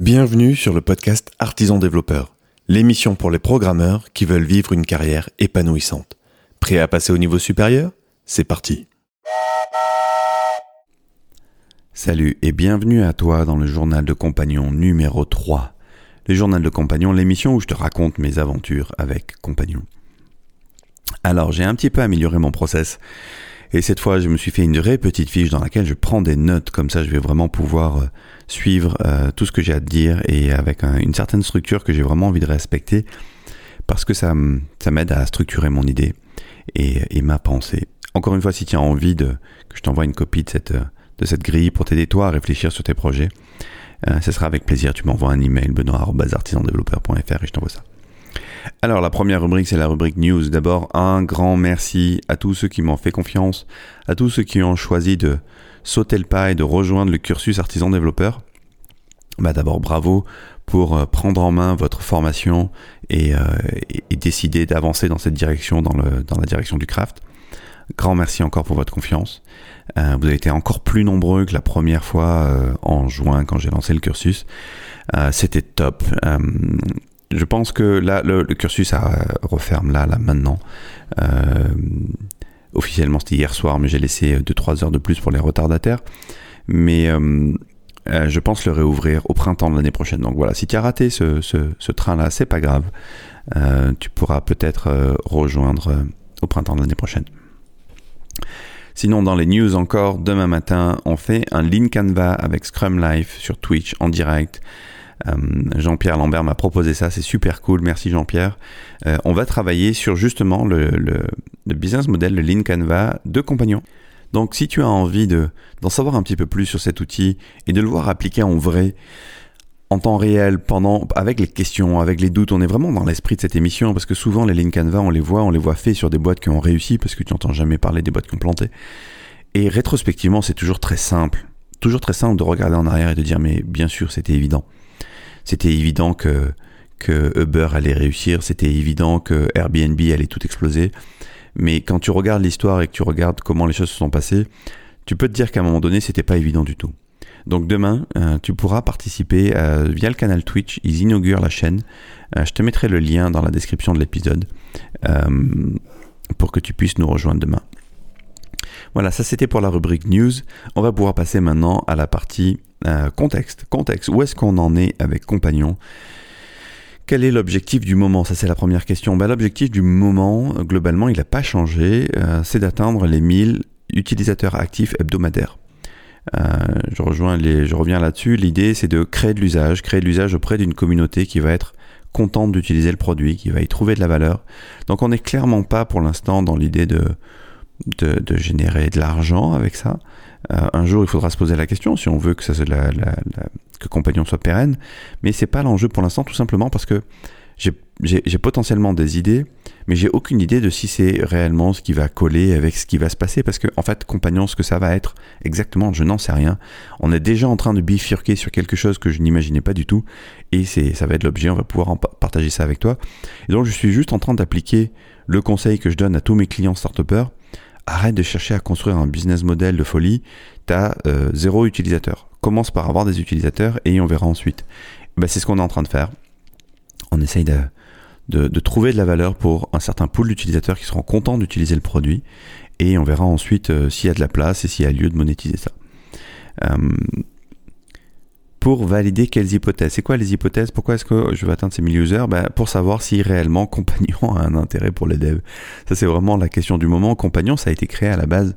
Bienvenue sur le podcast Artisan Développeur, l'émission pour les programmeurs qui veulent vivre une carrière épanouissante. Prêt à passer au niveau supérieur? C'est parti Salut et bienvenue à toi dans le journal de compagnon numéro 3. Le journal de compagnon, l'émission où je te raconte mes aventures avec compagnon. Alors j'ai un petit peu amélioré mon process et cette fois, je me suis fait une vraie petite fiche dans laquelle je prends des notes, comme ça je vais vraiment pouvoir euh, suivre euh, tout ce que j'ai à te dire et avec une certaine structure que j'ai vraiment envie de respecter, parce que ça, ça m'aide à structurer mon idée et, ma pensée. Encore une fois, si tu as envie que je t'envoie une copie de cette, de cette grille pour t'aider toi à réfléchir sur tes projets, euh, ce sera avec plaisir. Tu m'envoies un email benoît.artisandéveloppeur.fr et je t'envoie ça. Alors la première rubrique, c'est la rubrique news. D'abord, un grand merci à tous ceux qui m'ont fait confiance, à tous ceux qui ont choisi de sauter le pas et de rejoindre le cursus artisan développeur. Bah d'abord bravo pour euh, prendre en main votre formation et, euh, décider d'avancer dans cette direction, dans, la direction du craft. Grand merci encore pour votre confiance. Euh, vous avez été encore plus nombreux que la première fois en juin quand j'ai lancé le cursus. C'était top je pense que là, le, cursus ça referme là, là, maintenant. Officiellement, c'était hier soir, mais j'ai laissé 2-3 heures de plus pour les retardataires. Mais euh, euh, je pense le réouvrir au printemps de l'année prochaine. Donc voilà, si tu as raté ce, ce, train-là, c'est pas grave. tu pourras peut-être rejoindre au printemps de l'année prochaine. Sinon, dans les news encore, demain matin, on fait un Lean Canva avec Scrum Life sur Twitch en direct. Euh, Jean-Pierre Lambert m'a proposé ça, c'est super cool, merci Jean-Pierre. Euh, on va travailler sur justement le, business model, le Lean Canva de Compagnon. Donc si tu as envie d'en savoir un petit peu plus sur cet outil et de le voir appliqué en vrai, en temps réel, pendant, avec les questions, avec les doutes, on est vraiment dans l'esprit de cette émission parce que souvent les Lean Canva, on les voit, on les voit faits sur des boîtes qui ont réussi parce que tu n'entends jamais parler des boîtes qui ont planté. Et rétrospectivement, c'est toujours très simple. Toujours très simple de regarder en arrière et de dire mais bien sûr c'était évident. C'était évident que, que Uber allait réussir, c'était évident que Airbnb allait tout exploser. Mais quand tu regardes l'histoire et que tu regardes comment les choses se sont passées, tu peux te dire qu'à un moment donné, c'était pas évident du tout. Donc demain, euh, tu pourras participer euh, via le canal Twitch. Ils inaugurent la chaîne. Euh, je te mettrai le lien dans la description de l'épisode pour que tu puisses nous rejoindre demain. Voilà, ça c'était pour la rubrique news. On va pouvoir passer maintenant à la partie euh, contexte. Contexte, où est-ce qu'on en est avec Compagnon? Quel est l'objectif du moment? Ça, c'est la première question. Ben, l'objectif du moment, globalement, il n'a pas changé. Euh, c'est d'atteindre les 1000 utilisateurs actifs hebdomadaires. Euh, je, rejoins je reviens là-dessus. L'idée, c'est de créer de l'usage, créer de l'usage auprès d'une communauté qui va être contente d'utiliser le produit, qui va y trouver de la valeur. Donc, on n'est clairement pas pour l'instant dans l'idée de, de, générer de l'argent avec ça. Euh, un jour, il faudra se poser la question si on veut que, ça, la, que Compagnon soit pérenne. Mais c'est pas l'enjeu pour l'instant, tout simplement parce que j'ai potentiellement des idées, mais j'ai aucune idée de si c'est réellement ce qui va coller avec ce qui va se passer. Parce que, en fait, Compagnon, ce que ça va être exactement, je n'en sais rien. On est déjà en train de bifurquer sur quelque chose que je n'imaginais pas du tout. Et ça va être l'objet, on va pouvoir en partager ça avec toi. Et donc, je suis juste en train d'appliquer le conseil que je donne à tous mes clients start arrête de chercher à construire un business model de folie. Tu as euh, zéro utilisateur. Commence par avoir des utilisateurs et on verra ensuite. Ben, c'est ce qu'on est en train de faire. On essaye de, de, trouver de la valeur pour un certain pool d'utilisateurs qui seront contents d'utiliser le produit. Et on verra ensuite euh, s'il y a de la place et s'il y a lieu de monétiser ça. Euh, valider quelles hypothèses. C'est quoi les hypothèses? Pourquoi est-ce que je veux atteindre ces 1000 users? Ben, Pour savoir si réellement Compagnon a un intérêt pour les devs. Ça, c'est vraiment la question du moment. Compagnon, ça a été créé à la base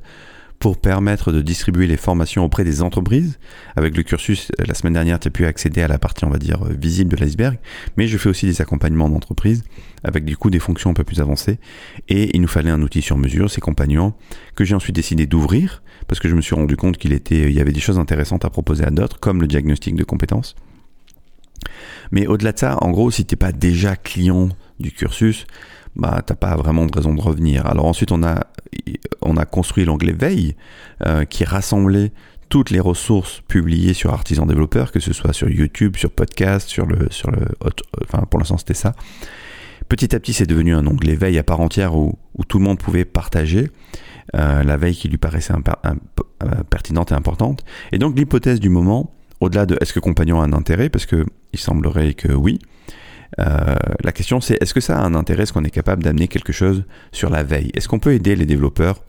pour permettre de distribuer les formations auprès des entreprises. Avec le cursus, euh, la semaine dernière, tu as pu accéder à la partie, on va dire, euh, visible de l'iceberg. Mais je fais aussi des accompagnements d'entreprises avec du coup des fonctions un peu plus avancées. Et il nous fallait un outil sur mesure, ces compagnons, que j'ai ensuite décidé d'ouvrir parce que je me suis rendu compte qu'il était, il y avait des choses intéressantes à proposer à d'autres, comme le diagnostic de compétences. Mais au-delà de ça, en gros, si tu n'es pas déjà client du cursus, bah, t'as pas vraiment de raison de revenir. Alors ensuite, on a, on a construit l'onglet Veille, euh, qui rassemblait toutes les ressources publiées sur Artisan Développeur, que ce soit sur YouTube, sur podcast, sur le, sur le, enfin pour l'instant c'était ça. Petit à petit, c'est devenu un onglet Veille à part entière où, où tout le monde pouvait partager. Euh, la veille qui lui paraissait euh, pertinente et importante. Et donc l'hypothèse du moment, au-delà de est-ce que Compagnon a un intérêt, parce que il semblerait que oui. Euh, la question c'est est-ce que ça a un intérêt, est-ce qu'on est capable d'amener quelque chose sur la veille? Est-ce qu'on peut aider les développeurs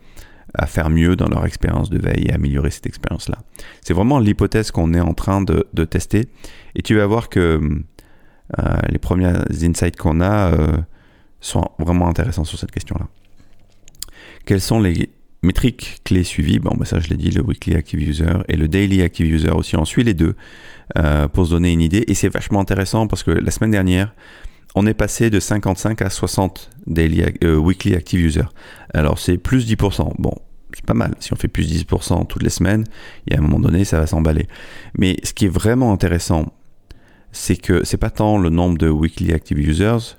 à faire mieux dans leur expérience de veille et améliorer cette expérience-là? C'est vraiment l'hypothèse qu'on est en train de, tester. Et tu vas voir que euh, les premiers insights qu'on a euh, sont vraiment intéressants sur cette question-là. Quels sont les métriques clés suivies Bon, bah ça je l'ai dit, le Weekly Active User et le Daily Active User aussi. On suit les deux euh, pour se donner une idée. Et c'est vachement intéressant parce que la semaine dernière, on est passé de 55 à 60 daily, Weekly Active User. Alors c'est plus 10%. Bon, c'est pas mal. Si on fait plus 10% toutes les semaines, il y a un moment donné, ça va s'emballer. Mais ce qui est vraiment intéressant, c'est que c'est pas tant le nombre de weekly active users,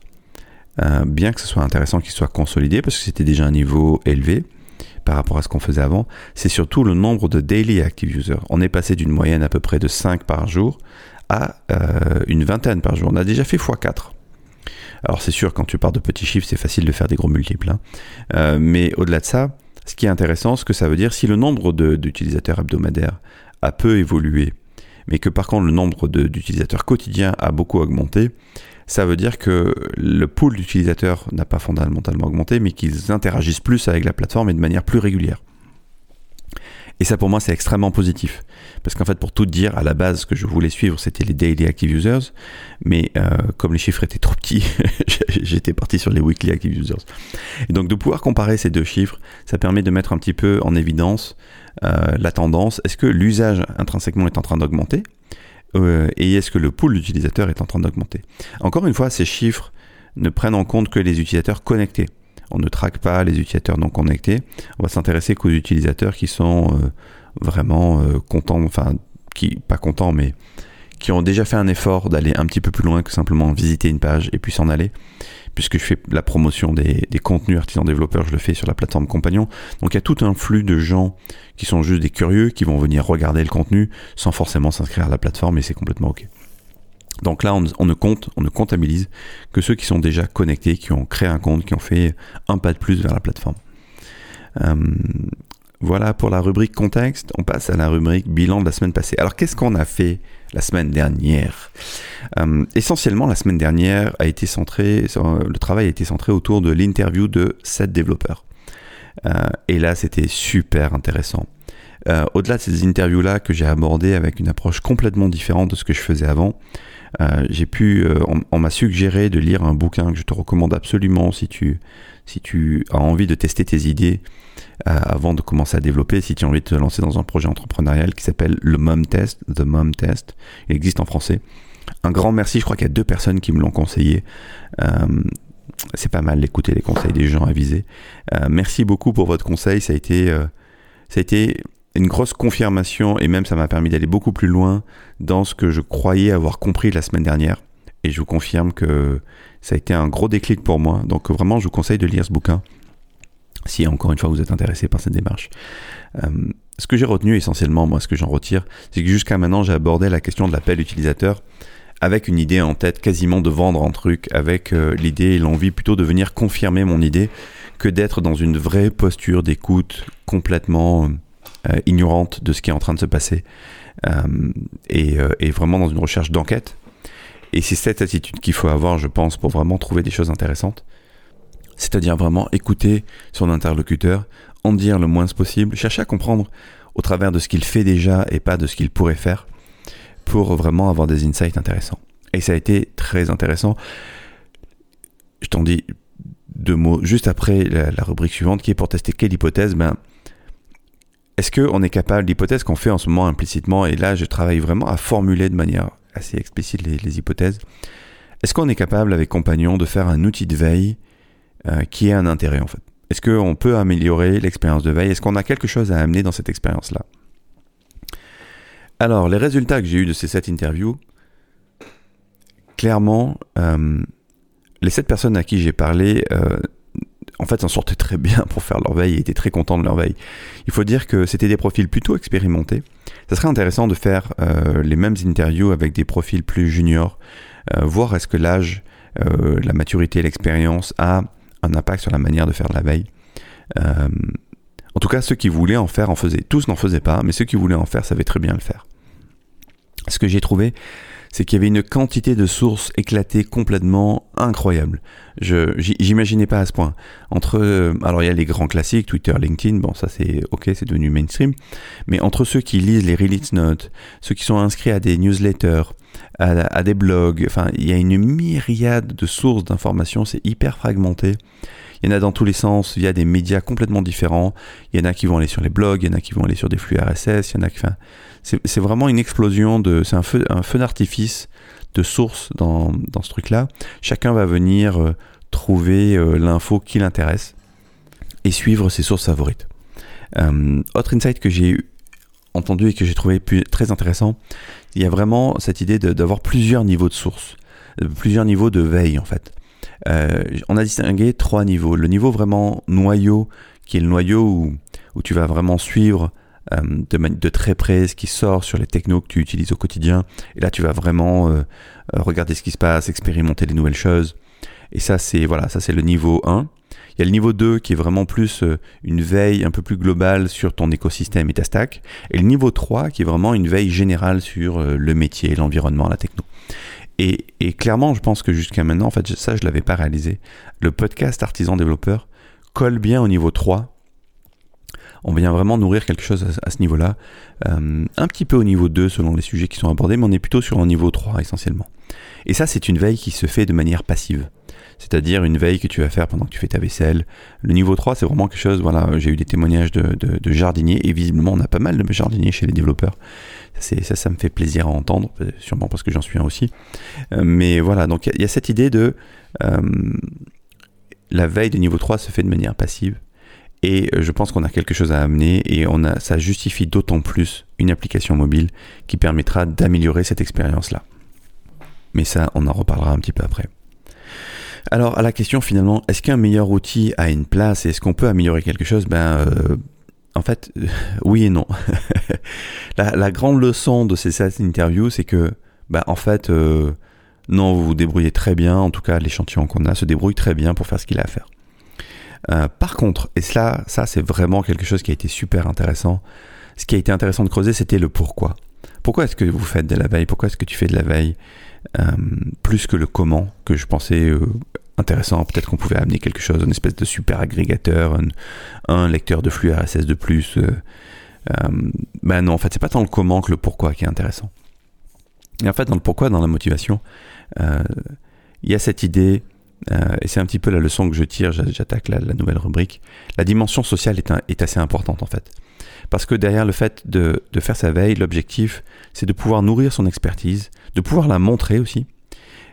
euh, bien que ce soit intéressant qu'il soit consolidé parce que c'était déjà un niveau élevé par rapport à ce qu'on faisait avant, c'est surtout le nombre de daily active users. On est passé d'une moyenne à peu près de 5 par jour à euh, une vingtaine par jour. On a déjà fait x4. Alors c'est sûr, quand tu pars de petits chiffres, c'est facile de faire des gros multiples. Hein. Euh, mais au-delà de ça, ce qui est intéressant, ce que ça veut dire, si le nombre d'utilisateurs hebdomadaires a peu évolué, mais que par contre le nombre d'utilisateurs quotidiens a beaucoup augmenté, ça veut dire que le pool d'utilisateurs n'a pas fondamentalement augmenté, mais qu'ils interagissent plus avec la plateforme et de manière plus régulière. Et ça pour moi c'est extrêmement positif. Parce qu'en fait pour tout dire, à la base ce que je voulais suivre c'était les daily active users. Mais euh, comme les chiffres étaient trop petits, j'étais parti sur les weekly active users. Et donc de pouvoir comparer ces deux chiffres, ça permet de mettre un petit peu en évidence euh, la tendance. Est-ce que l'usage intrinsèquement est en train d'augmenter? Euh, Et est-ce que le pool d'utilisateurs est en train d'augmenter? Encore une fois, ces chiffres ne prennent en compte que les utilisateurs connectés. On ne traque pas les utilisateurs non connectés. On va s'intéresser qu'aux utilisateurs qui sont euh, vraiment euh, contents, enfin, qui, pas contents, mais qui ont déjà fait un effort d'aller un petit peu plus loin que simplement visiter une page et puis s'en aller. Puisque je fais la promotion des, contenus artisans développeurs, je le fais sur la plateforme Compagnon. Donc il y a tout un flux de gens qui sont juste des curieux, qui vont venir regarder le contenu sans forcément s'inscrire à la plateforme et c'est complètement ok. Donc là, on, ne compte, on ne comptabilise que ceux qui sont déjà connectés, qui ont créé un compte, qui ont fait un pas de plus vers la plateforme. Euh, voilà pour la rubrique contexte. On passe à la rubrique bilan de la semaine passée. Alors qu'est-ce qu'on a fait la semaine dernière euh, Essentiellement, la semaine dernière a été centré, le travail a été centré autour de l'interview de sept développeurs. Euh, et là, c'était super intéressant. Au-delà de ces interviews-là que j'ai abordées avec une approche complètement différente de ce que je faisais avant, euh, euh, on, m'a suggéré de lire un bouquin que je te recommande absolument si tu, si tu as envie de tester tes idées euh, avant de commencer à développer, si tu as envie de te lancer dans un projet entrepreneurial qui s'appelle le Mom Test, The Mom Test. Il existe en français. Un grand merci, je crois qu'il y a deux personnes qui me l'ont conseillé. c'est pas mal d'écouter les conseils des gens avisés. merci beaucoup pour votre conseil, ça a été, ça a été une grosse confirmation et même ça m'a permis d'aller beaucoup plus loin dans ce que je croyais avoir compris la semaine dernière. Et je vous confirme que ça a été un gros déclic pour moi. Donc vraiment, je vous conseille de lire ce bouquin si encore une fois vous êtes intéressé par cette démarche. Euh, ce que j'ai retenu essentiellement, moi, ce que j'en retire, c'est que jusqu'à maintenant, j'ai abordé la question de l'appel utilisateur avec une idée en tête, quasiment de vendre un truc, avec euh, l'idée et l'envie plutôt de venir confirmer mon idée que d'être dans une vraie posture d'écoute complètement euh, ignorante de ce qui est en train de se passer et, vraiment dans une recherche d'enquête. Et c'est cette attitude qu'il faut avoir, je pense, pour vraiment trouver des choses intéressantes. C'est-à-dire vraiment écouter son interlocuteur, en dire le moins possible, chercher à comprendre au travers de ce qu'il fait déjà et pas de ce qu'il pourrait faire pour vraiment avoir des insights intéressants. Et ça a été très intéressant. Je t'en dis deux mots juste après la, rubrique suivante qui est pour tester quelle hypothèse. Ben, est-ce qu'on est capable, l'hypothèse qu'on fait en ce moment implicitement, et là je travaille vraiment à formuler de manière assez explicite les, hypothèses, est-ce qu'on est capable avec Compagnon de faire un outil de veille euh, qui ait un intérêt en fait? Est-ce qu'on peut améliorer l'expérience de veille? Est-ce qu'on a quelque chose à amener dans cette expérience-là? Alors, les résultats que j'ai eus de ces sept interviews, clairement, euh, les sept personnes à qui j'ai parlé euh, en fait, s'en sortaient très bien pour faire leur veille et étaient très contents de leur veille. Il faut dire que c'était des profils plutôt expérimentés. Ça serait intéressant de faire euh, les mêmes interviews avec des profils plus juniors, euh, voir est-ce que l'âge, euh, la maturité, l'expérience a un impact sur la manière de faire de la veille. en tout cas, ceux qui voulaient en faire en faisaient. Tous n'en faisaient pas, mais ceux qui voulaient en faire savaient très bien le faire. ce que j'ai trouvé, c'est qu'il y avait une quantité de sources éclatées complètement incroyable. Je j'imaginais pas à ce point. Entre euh, alors il y a les grands classiques Twitter, LinkedIn, bon ça c'est OK, c'est devenu mainstream, mais entre ceux qui lisent les release notes, ceux qui sont inscrits à des newsletters, à, des blogs, enfin il y a une myriade de sources d'informations, c'est hyper fragmenté. Il y en a dans tous les sens, il y a des médias complètement différents. Il y en a qui vont aller sur les blogs, il y en a qui vont aller sur des flux RSS, il y en a qui. C'est vraiment une explosion de. C'est un feu, un feu d'artifice de sources dans, dans ce truc-là. Chacun va venir euh, trouver euh, l'info qui l'intéresse et suivre ses sources favorites. Euh, autre insight que j'ai entendu et que j'ai trouvé très intéressant, il y a vraiment cette idée d'avoir plusieurs niveaux de sources, plusieurs niveaux de veille en fait. On a distingué trois niveaux. Le niveau vraiment noyau, qui est le noyau où, tu vas vraiment suivre euh, de, très près ce qui sort sur les technos que tu utilises au quotidien. Et là, tu vas vraiment euh, euh, regarder ce qui se passe, expérimenter les nouvelles choses. Et ça, c'est voilà, ça c'est le niveau 1. Il y a le niveau 2 qui est vraiment plus une veille un peu plus globale sur ton écosystème et ta stack. Et le niveau 3 qui est vraiment une veille générale sur le métier, l'environnement, la techno. Et, clairement, je pense que jusqu'à maintenant, en fait, ça, je l'avais pas réalisé. Le podcast artisan développeur colle bien au niveau 3 on vient vraiment nourrir quelque chose à, ce niveau-là. Euh, un petit peu au niveau 2 selon les sujets qui sont abordés, mais on est plutôt sur un niveau 3 essentiellement. Et ça, c'est une veille qui se fait de manière passive. C'est-à-dire une veille que tu vas faire pendant que tu fais ta vaisselle. Le niveau 3, c'est vraiment quelque chose, voilà, j'ai eu des témoignages de, jardiniers, et visiblement on a pas mal de jardiniers chez les développeurs. Ça, ça, me fait plaisir à entendre, sûrement parce que j'en suis un aussi. Euh, mais voilà, donc il y, a cette idée de... Euh, la veille de niveau 3 se fait de manière passive. Et euh, je pense qu'on a quelque chose à amener et on a, ça justifie d'autant plus une application mobile qui permettra d'améliorer cette expérience-là. Mais ça, on en reparlera un petit peu après. Alors à la question finalement, est-ce qu'un meilleur outil a une place et est-ce qu'on peut améliorer quelque chose? Ben euh, en fait, oui et non. la, grande leçon de ces interviews, c'est que ben, en fait, euh, non, vous vous débrouillez très bien. En tout cas, l'échantillon qu'on a se débrouille très bien pour faire ce qu'il a à faire. Euh, par contre, et cela, ça c'est vraiment quelque chose qui a été super intéressant. Ce qui a été intéressant de creuser, c'était le pourquoi. Pourquoi est-ce que vous faites de la veille? Pourquoi est-ce que tu fais de la veille? euh, Plus que le comment, que je pensais euh, intéressant. Peut-être qu'on pouvait amener quelque chose, une espèce de super agrégateur, un, lecteur de flux RSS de plus. ben non, en fait, c'est pas tant le comment que le pourquoi qui est intéressant. Et en fait, dans le pourquoi, dans la motivation, il y a cette idée euh, et c'est un petit peu la leçon que je tire, j'attaque la, nouvelle rubrique. La dimension sociale est, assez importante en fait. Parce que derrière le fait de, faire sa veille, l'objectif, c'est de pouvoir nourrir son expertise, de pouvoir la montrer aussi.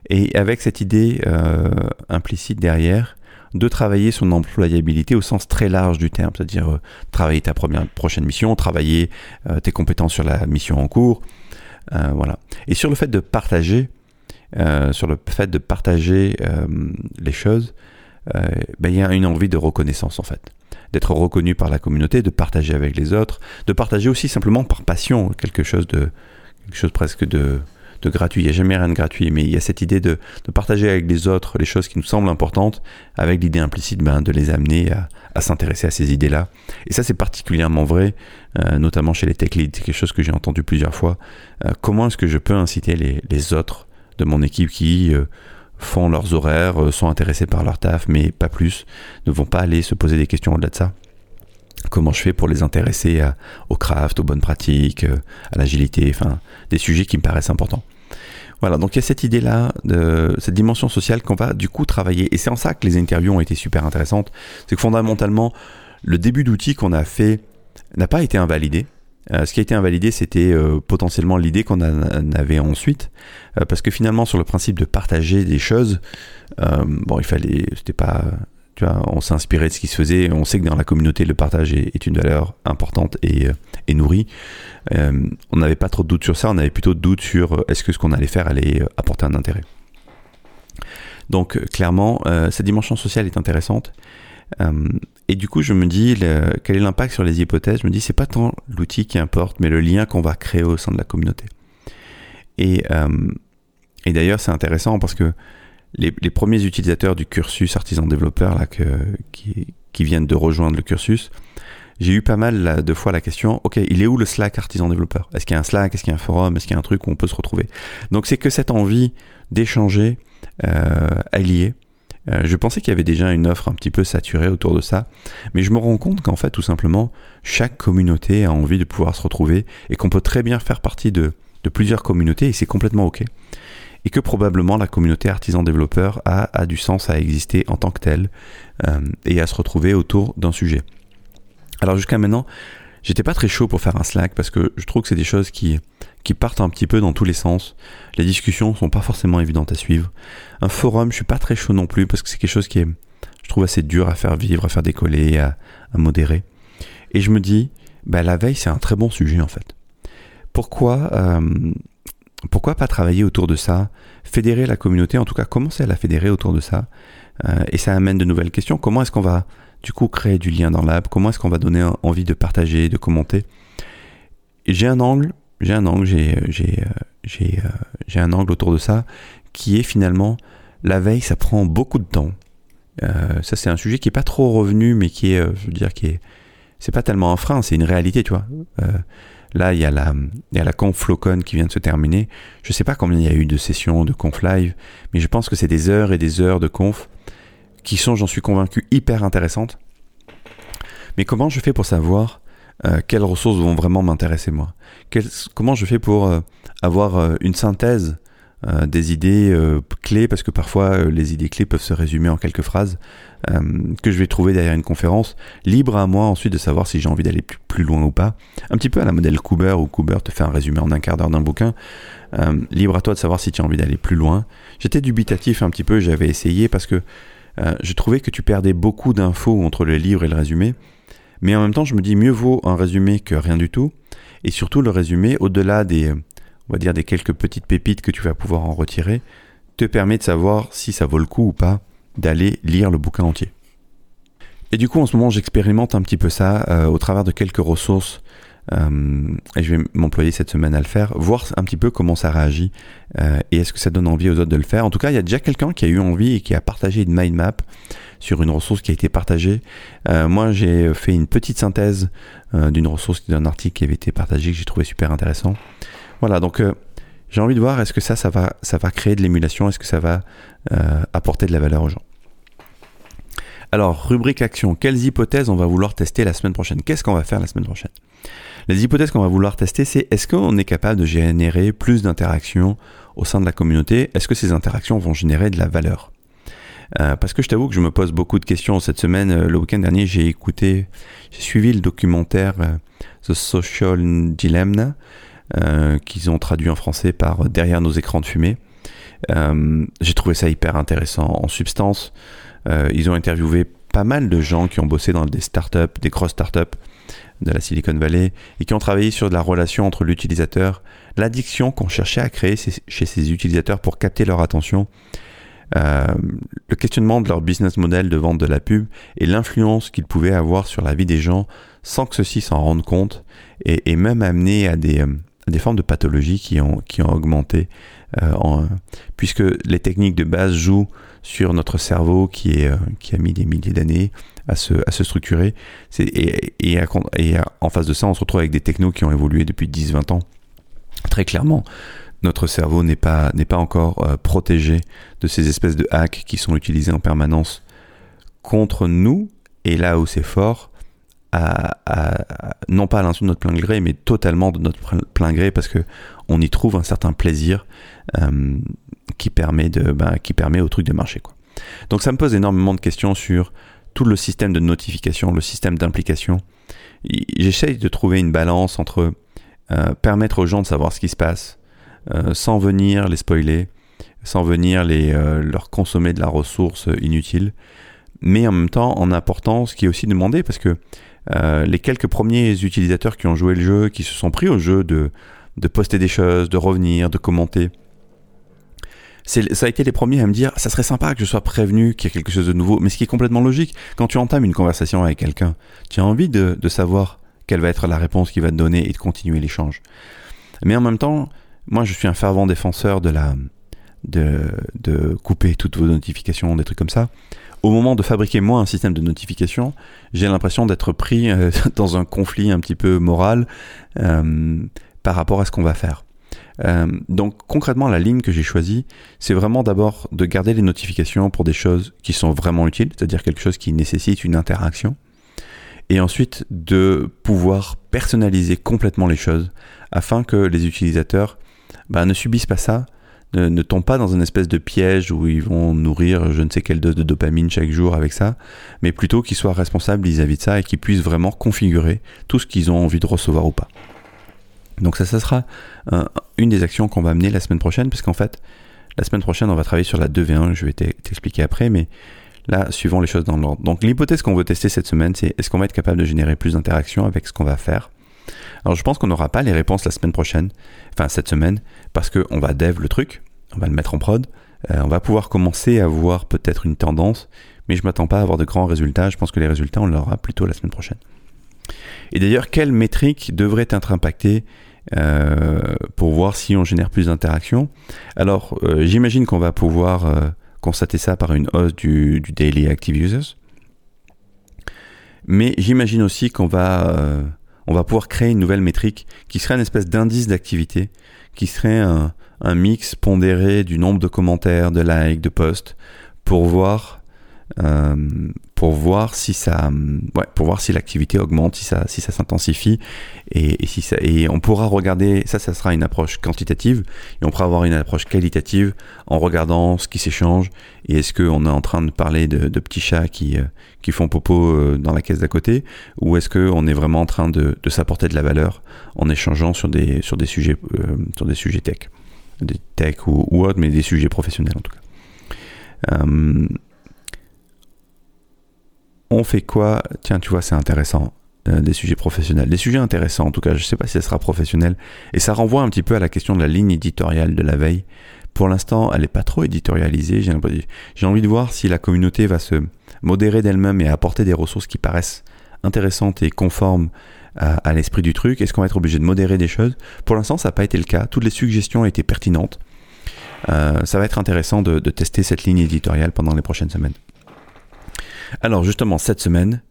Et avec cette idée euh, implicite derrière, de travailler son employabilité au sens très large du terme, c'est-à-dire euh, travailler ta prochaine mission, travailler tes compétences sur la mission en cours, voilà. Et sur le fait de partager, sur le fait de partager euh, les choses, euh, ben, il y a une envie de reconnaissance en fait d'être reconnu par la communauté, de partager avec les autres, de partager aussi simplement par passion quelque chose de quelque chose presque de, gratuit. Il n'y a jamais rien de gratuit, mais il y a cette idée de, partager avec les autres les choses qui nous semblent importantes, avec l'idée implicite ben, de les amener à, s'intéresser à ces idées-là. Et ça, c'est particulièrement vrai, notamment chez les tech leads. C'est quelque chose que j'ai entendu plusieurs fois. comment est-ce que je peux inciter les autres de mon équipe qui euh, font leurs horaires, euh, sont intéressés par leur taf, mais pas plus, ne vont pas aller se poser des questions au-delà de ça. Comment je fais pour les intéresser au craft, aux bonnes pratiques, euh, à l'agilité, enfin, des sujets qui me paraissent importants. Voilà, donc il y a cette idée-là, cette dimension sociale qu'on va du coup travailler. Et c'est en ça que les interviews ont été super intéressantes. C'est que fondamentalement, le début d'outil qu'on a fait n'a pas été invalidé. Euh, ce qui a été invalidé, c'était euh, potentiellement l'idée qu'on avait ensuite, euh, parce que finalement, sur le principe de partager des choses, bon, il fallait, c'était pas, tu vois, on s'est inspiré de ce qui se faisait. On sait que dans la communauté, le partage est, une valeur importante et, et nourrie. on n'avait pas trop de doutes sur ça, on avait plutôt de doutes sur est-ce que ce qu'on allait faire allait apporter un intérêt. Donc, clairement, cette dimension sociale est intéressante. Et du coup, je me dis, quel est l'impact sur les hypothèses? Je me dis, c'est pas tant l'outil qui importe, mais le lien qu'on va créer au sein de la communauté. Et, euh, et d'ailleurs, c'est intéressant parce que les, premiers utilisateurs du cursus artisan développeur là, que, qui, qui, viennent de rejoindre le cursus, j'ai eu pas mal de fois la question, ok, il est où le Slack artisan développeur? Est-ce qu'il y a un Slack? Est-ce qu'il y a un forum? Est-ce qu'il y a un truc où on peut se retrouver? Donc c'est que cette envie d'échanger euh, alliée. Euh, je pensais qu'il y avait déjà une offre un petit peu saturée autour de ça, mais je me rends compte qu'en fait, tout simplement, chaque communauté a envie de pouvoir se retrouver et qu'on peut très bien faire partie de, plusieurs communautés et c'est complètement ok et que probablement la communauté artisan-développeur a, a, du sens à exister en tant que telle euh, et à se retrouver autour d'un sujet. Alors jusqu'à maintenant, j'étais pas très chaud pour faire un Slack parce que je trouve que c'est des choses qui, qui partent un petit peu dans tous les sens. Les discussions sont pas forcément évidentes à suivre. Un forum, je suis pas très chaud non plus parce que c'est quelque chose qui est, je trouve assez dur à faire vivre, à faire décoller, à, à modérer. Et je me dis, bah, la veille, c'est un très bon sujet en fait. Pourquoi euh, pourquoi pas travailler autour de ça, fédérer la communauté, en tout cas commencer à la fédérer autour de ça, euh, et ça amène de nouvelles questions. Comment est-ce qu'on va du coup créer du lien dans l'app? Comment est-ce qu'on va donner envie de partager, de commenter? J'ai un angle, j'ai un angle, j'ai j'ai j'ai j'ai un angle autour de ça qui est finalement la veille, ça prend beaucoup de temps. Euh, ça c'est un sujet qui est pas trop revenu, mais qui est, euh, je veux dire, qui est, c'est pas tellement un frein, c'est une réalité, tu vois. Euh, Là, il y a la, il la conf Flocon qui vient de se terminer. Je ne sais pas combien il y a eu de sessions de conf live, mais je pense que c'est des heures et des heures de conf qui sont, j'en suis convaincu, hyper intéressantes. Mais comment je fais pour savoir euh, quelles ressources vont vraiment m'intéresser moi? Comment je fais pour euh, avoir euh, une synthèse des idées clés, parce que parfois les idées clés peuvent se résumer en quelques phrases, que je vais trouver derrière une conférence, libre à moi ensuite de savoir si j'ai envie d'aller plus, plus, loin ou pas. Un petit peu à la modèle Cooper, où Cooper te fait un résumé en un quart d'heure d'un bouquin. libre à toi de savoir si tu as envie d'aller plus loin. J'étais dubitatif un petit peu, j'avais essayé parce que je trouvais que tu perdais beaucoup d'infos entre le livre et le résumé. Mais en même temps, je me dis mieux vaut un résumé que rien du tout. Et surtout, le résumé, au-delà des, va dire des quelques petites pépites que tu vas pouvoir en retirer, te permet de savoir si ça vaut le coup ou pas d'aller lire le bouquin entier. Et du coup, en ce moment, j'expérimente un petit peu ça euh, au travers de quelques ressources. Euh, et je vais m'employer cette semaine à le faire, voir un petit peu comment ça réagit euh, et est-ce que ça donne envie aux autres de le faire. En tout cas, il y a déjà quelqu'un qui a eu envie et qui a partagé une mind map sur une ressource qui a été partagée. Euh, moi, j'ai fait une petite synthèse d'une ressource d'un article qui avait été partagé que j'ai trouvé super intéressant. Voilà, donc j'ai envie de voir est-ce que ça, ça va, ça va créer de l'émulation, est-ce que ça va apporter de la valeur aux gens? Alors, rubrique action, quelles hypothèses on va vouloir tester la semaine prochaine? Qu'est-ce qu'on va faire la semaine prochaine? Les hypothèses qu'on va vouloir tester, c'est est-ce qu'on est capable de générer plus d'interactions au sein de la communauté? Est-ce que ces interactions vont générer de la valeur? Euh, parce que je t'avoue que je me pose beaucoup de questions cette semaine. Euh, le week-end dernier, j'ai écouté, j'ai suivi le documentaire euh, The Social Dilemma, qu'ils ont traduit en français par Derrière nos écrans de fumée. J'ai trouvé ça hyper intéressant. En substance, ils ont interviewé pas mal de gens qui ont bossé dans des startups, des grosses startups de la Silicon Valley et qui ont travaillé sur de la relation entre l'utilisateur, l'addiction qu'on cherchait à créer chez ces utilisateurs pour capter leur attention, euh, le questionnement de leur business model de vente de la pub et l'influence qu'ils pouvaient avoir sur la vie des gens sans que ceux-ci s'en rendent compte et, même amener à des, des formes de pathologies qui ont, qui ont augmenté, euh, puisque les techniques de base jouent sur notre cerveau qui, est, euh, qui a mis des milliers d'années à se, à se structurer. Et, en face de ça, on se retrouve avec des technos qui ont évolué depuis 10-20 ans. Très clairement, notre cerveau n'est pas, n'est pas encore euh, protégé de ces espèces de hacks qui sont utilisés en permanence contre nous. Et là où c'est fort, non pas à l'insu de notre plein gré, mais totalement de notre plein gré parce que on y trouve un certain plaisir euh, qui permet de, ben, qui permet au truc de marcher quoi. Donc ça me pose énormément de questions sur tout le système de notification, le système d'implication. J'essaye de trouver une balance entre euh, permettre aux gens de savoir ce qui se passe euh, sans venir les spoiler, sans venir les, leur consommer de la ressource inutile, mais en même temps en apportant ce qui est aussi demandé parce que euh, les quelques premiers utilisateurs qui ont joué le jeu, qui se sont pris au jeu de, de poster des choses, de revenir, de commenter, ça a été les premiers à me dire ça serait sympa que je sois prévenu qu'il y a quelque chose de nouveau, mais ce qui est complètement logique. Quand tu entames une conversation avec quelqu'un, tu as envie de, de, savoir quelle va être la réponse qu'il va te donner et de continuer l'échange. Mais en même temps, moi je suis un fervent défenseur de la de, de couper toutes vos notifications, des trucs comme ça. Au moment de fabriquer moi un système de notification, j'ai l'impression d'être pris euh, dans un conflit un petit peu moral euh, par rapport à ce qu'on va faire. Euh, donc concrètement, la ligne que j'ai choisie, c'est vraiment d'abord de garder les notifications pour des choses qui sont vraiment utiles, c'est-à-dire quelque chose qui nécessite une interaction, et ensuite de pouvoir personnaliser complètement les choses afin que les utilisateurs bah, ne subissent pas ça, ne, tombent pas dans une espèce de piège où ils vont nourrir je ne sais quelle dose de dopamine chaque jour avec ça, mais plutôt qu'ils soient responsables vis-à-vis de ça et qu'ils puissent vraiment configurer tout ce qu'ils ont envie de recevoir ou pas. Donc ça, ça sera une des actions qu'on va mener la semaine prochaine, parce qu'en fait, la semaine prochaine, on va travailler sur la 2v1, je vais t'expliquer après, mais là, suivons les choses dans l'ordre. Donc l'hypothèse qu'on veut tester cette semaine, c'est est-ce qu'on va être capable de générer plus d'interactions avec ce qu'on va faire? Alors je pense qu'on n'aura pas les réponses la semaine prochaine, enfin cette semaine, parce qu'on va dev le truc, on va le mettre en prod, euh, on va pouvoir commencer à voir peut-être une tendance, mais je m'attends pas à avoir de grands résultats, je pense que les résultats, on l'aura plutôt la semaine prochaine. Et d'ailleurs, quelles métriques devraient être impactées euh, pour voir si on génère plus d'interactions? Alors, euh, j'imagine qu'on va pouvoir constater ça par une hausse du, daily active users. Mais j'imagine aussi qu'on va, on va pouvoir créer une nouvelle métrique qui serait une espèce d'indice d'activité, qui serait un, mix pondéré du nombre de commentaires, de likes, de posts, pour voir euh, pour voir si ça, ouais, pour voir si l'activité augmente, si ça, si ça s'intensifie, et, si ça, et on pourra regarder, ça, ça sera une approche quantitative, et on pourra avoir une approche qualitative en regardant ce qui s'échange, et est-ce qu'on est en train de parler de, petits chats qui, euh, qui font popo euh, dans la caisse d'à côté, ou est-ce qu'on est vraiment en train de, de s'apporter de la valeur en échangeant sur des, sur des sujets, sur des sujets tech, des tech ou, ou autres, mais des sujets professionnels en tout cas. On fait quoi? Tiens, tu vois, c'est intéressant. Euh, des sujets professionnels. Des sujets intéressants, en tout cas, je ne sais pas si ça sera professionnel. Et ça renvoie un petit peu à la question de la ligne éditoriale de la veille. Pour l'instant, elle n'est pas trop éditorialisée. J'ai envie de voir si la communauté va se modérer d'elle-même et apporter des ressources qui paraissent intéressantes et conformes à, l'esprit du truc. Est-ce qu'on va être obligé de modérer des choses? Pour l'instant, ça n'a pas été le cas. Toutes les suggestions été pertinentes. Euh, ça va être intéressant de tester cette ligne éditoriale pendant les prochaines semaines. Alors justement, cette semaine,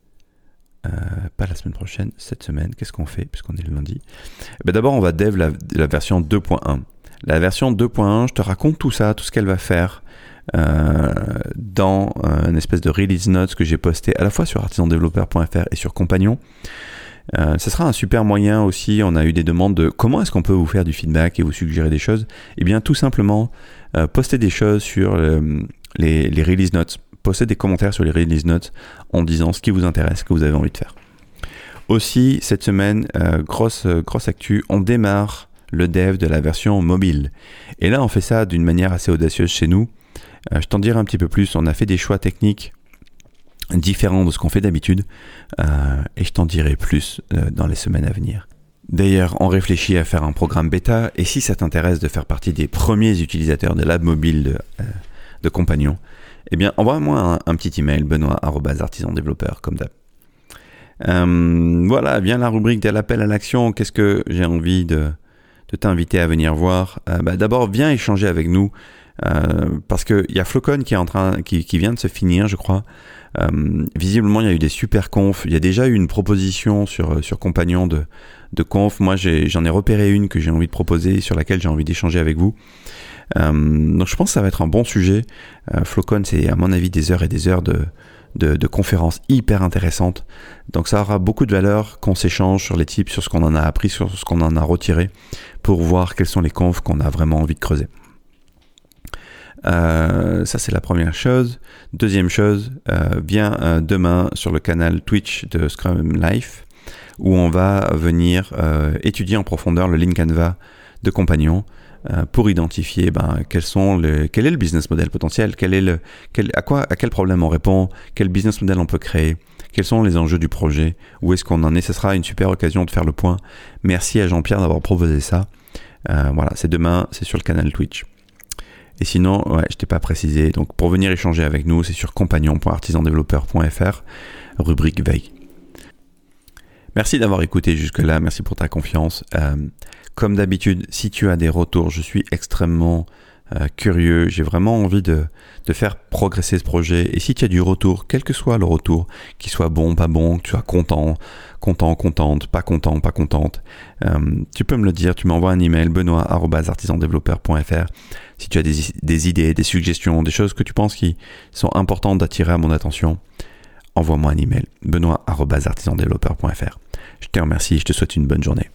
euh, pas la semaine prochaine, cette semaine, qu'est-ce qu'on fait puisqu'on est le lundi? Eh ben D'abord, on va dev la, version 2.1. La version 2.1, je te raconte tout ça, tout ce qu'elle va faire euh, dans euh, une espèce de release notes que j'ai posté à la fois sur artisandeveloper.fr et sur Compagnon. ce sera un super moyen aussi. On a eu des demandes de comment est-ce qu'on peut vous faire du feedback et vous suggérer des choses. Eh bien, tout simplement, poster des choses sur les release notes postez des commentaires sur les release notes en disant ce qui vous intéresse, ce que vous avez envie de faire. Aussi, cette semaine, euh, grosse, euh, grosse actu, on démarre le dev de la version mobile. Et là, on fait ça d'une manière assez audacieuse chez nous. Euh, je t'en dirai un petit peu plus. On a fait des choix techniques différents de ce qu'on fait d'habitude. et je t'en dirai plus dans les semaines à venir. D'ailleurs, on réfléchit à faire un programme bêta. Et si ça t'intéresse de faire partie des premiers utilisateurs de l'app mobile de, de Compagnon, eh bien, envoie-moi un, petit email, benoît développeur, comme d'hab. Euh, voilà, vient la rubrique de l'appel à l'action. Qu'est-ce que j'ai envie de, t'inviter à venir voir? Euh, bah, D'abord, viens échanger avec nous. Euh, parce qu'il y a Flocon qui est en train, qui, vient de se finir, je crois. visiblement, il y a eu des super confs. Il y a déjà eu une proposition sur, sur Compagnon de, de conf. Moi, j'en ai, repéré une que j'ai envie de proposer, sur laquelle j'ai envie d'échanger avec vous. Euh, donc je pense que ça va être un bon sujet. Euh, Flocon, c'est à mon avis des heures et des heures de, de, conférences hyper intéressantes. Donc ça aura beaucoup de valeur qu'on s'échange sur les types, sur ce qu'on en a appris, sur ce qu'on en a retiré, pour voir quels sont les confs qu'on a vraiment envie de creuser. Euh, ça c'est la première chose. Deuxième chose, viens demain sur le canal Twitch de Scrum Life où on va venir étudier en profondeur le Canva de Compagnon euh, pour identifier ben, quels sont les, quel est le business model potentiel, quel est le, quel, à, quoi, à quel problème on répond, quel business model on peut créer, quels sont les enjeux du projet, où est-ce qu'on en est. Ce sera une super occasion de faire le point. Merci à Jean-Pierre d'avoir proposé ça. Euh, voilà, c'est demain, c'est sur le canal Twitch. Et sinon, ouais, je t'ai pas précisé. Donc, pour venir échanger avec nous, c'est sur compagnon.artisandéveloppeur.fr, rubrique veille. Merci d'avoir écouté jusque-là. Merci pour ta confiance. Euh, comme d'habitude, si tu as des retours, je suis extrêmement euh, curieux. J'ai vraiment envie de, de, faire progresser ce projet. Et si tu as du retour, quel que soit le retour, qu'il soit bon, pas bon, que tu sois content, content, contente, pas content, pas contente, euh, tu peux me le dire. Tu m'envoies un email benoît.artisandéveloppeur.fr si tu as des, idées, des suggestions, des choses que tu penses qui sont importantes d'attirer à mon attention envoie-moi un email benoît.artisandéveloppeur.fr. Je te remercie, je te souhaite une bonne journée.